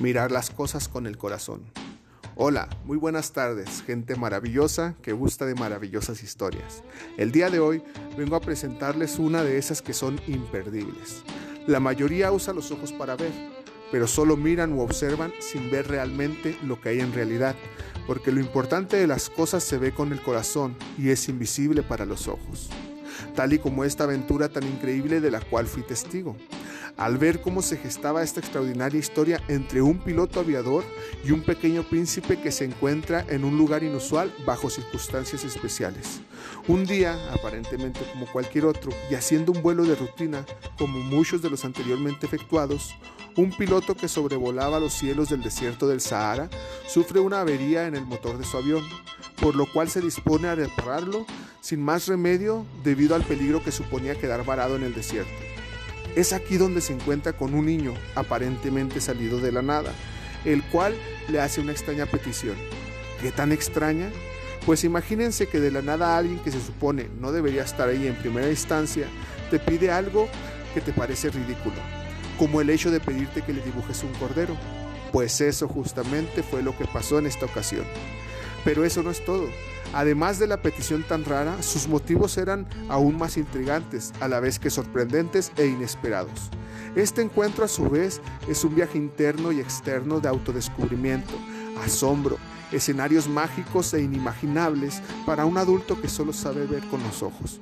Mirar las cosas con el corazón. Hola, muy buenas tardes, gente maravillosa que gusta de maravillosas historias. El día de hoy vengo a presentarles una de esas que son imperdibles. La mayoría usa los ojos para ver, pero solo miran o observan sin ver realmente lo que hay en realidad, porque lo importante de las cosas se ve con el corazón y es invisible para los ojos tal y como esta aventura tan increíble de la cual fui testigo al ver cómo se gestaba esta extraordinaria historia entre un piloto aviador y un pequeño príncipe que se encuentra en un lugar inusual bajo circunstancias especiales. Un día, aparentemente como cualquier otro, y haciendo un vuelo de rutina, como muchos de los anteriormente efectuados, un piloto que sobrevolaba los cielos del desierto del Sahara sufre una avería en el motor de su avión, por lo cual se dispone a repararlo sin más remedio debido al peligro que suponía quedar varado en el desierto. Es aquí donde se encuentra con un niño aparentemente salido de la nada, el cual le hace una extraña petición. ¿Qué tan extraña? Pues imagínense que de la nada alguien que se supone no debería estar ahí en primera instancia, te pide algo que te parece ridículo, como el hecho de pedirte que le dibujes un cordero. Pues eso justamente fue lo que pasó en esta ocasión. Pero eso no es todo. Además de la petición tan rara, sus motivos eran aún más intrigantes, a la vez que sorprendentes e inesperados. Este encuentro a su vez es un viaje interno y externo de autodescubrimiento, asombro, escenarios mágicos e inimaginables para un adulto que solo sabe ver con los ojos.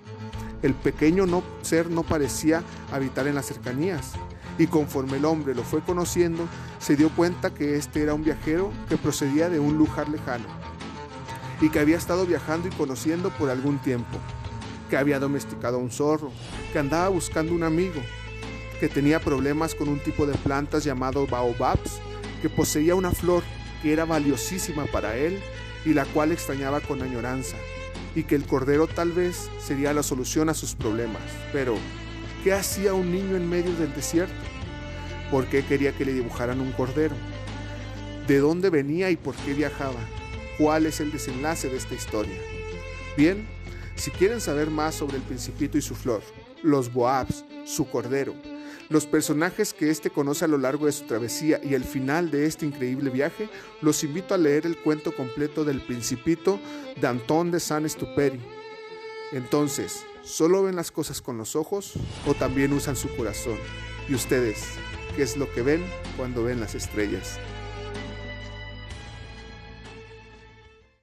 El pequeño no, ser no parecía habitar en las cercanías, y conforme el hombre lo fue conociendo, se dio cuenta que este era un viajero que procedía de un lugar lejano, y que había estado viajando y conociendo por algún tiempo, que había domesticado a un zorro, que andaba buscando un amigo, que tenía problemas con un tipo de plantas llamado baobabs, que poseía una flor que era valiosísima para él y la cual extrañaba con añoranza, y que el cordero tal vez sería la solución a sus problemas. Pero, ¿qué hacía un niño en medio del desierto? ¿Por qué quería que le dibujaran un cordero? ¿De dónde venía y por qué viajaba? Cuál es el desenlace de esta historia. Bien, si quieren saber más sobre el principito y su flor, los boabs, su cordero, los personajes que éste conoce a lo largo de su travesía y el final de este increíble viaje, los invito a leer el cuento completo del Principito de Antón de Saint-Exupéry. Entonces, ¿solo ven las cosas con los ojos o también usan su corazón? ¿Y ustedes, qué es lo que ven cuando ven las estrellas?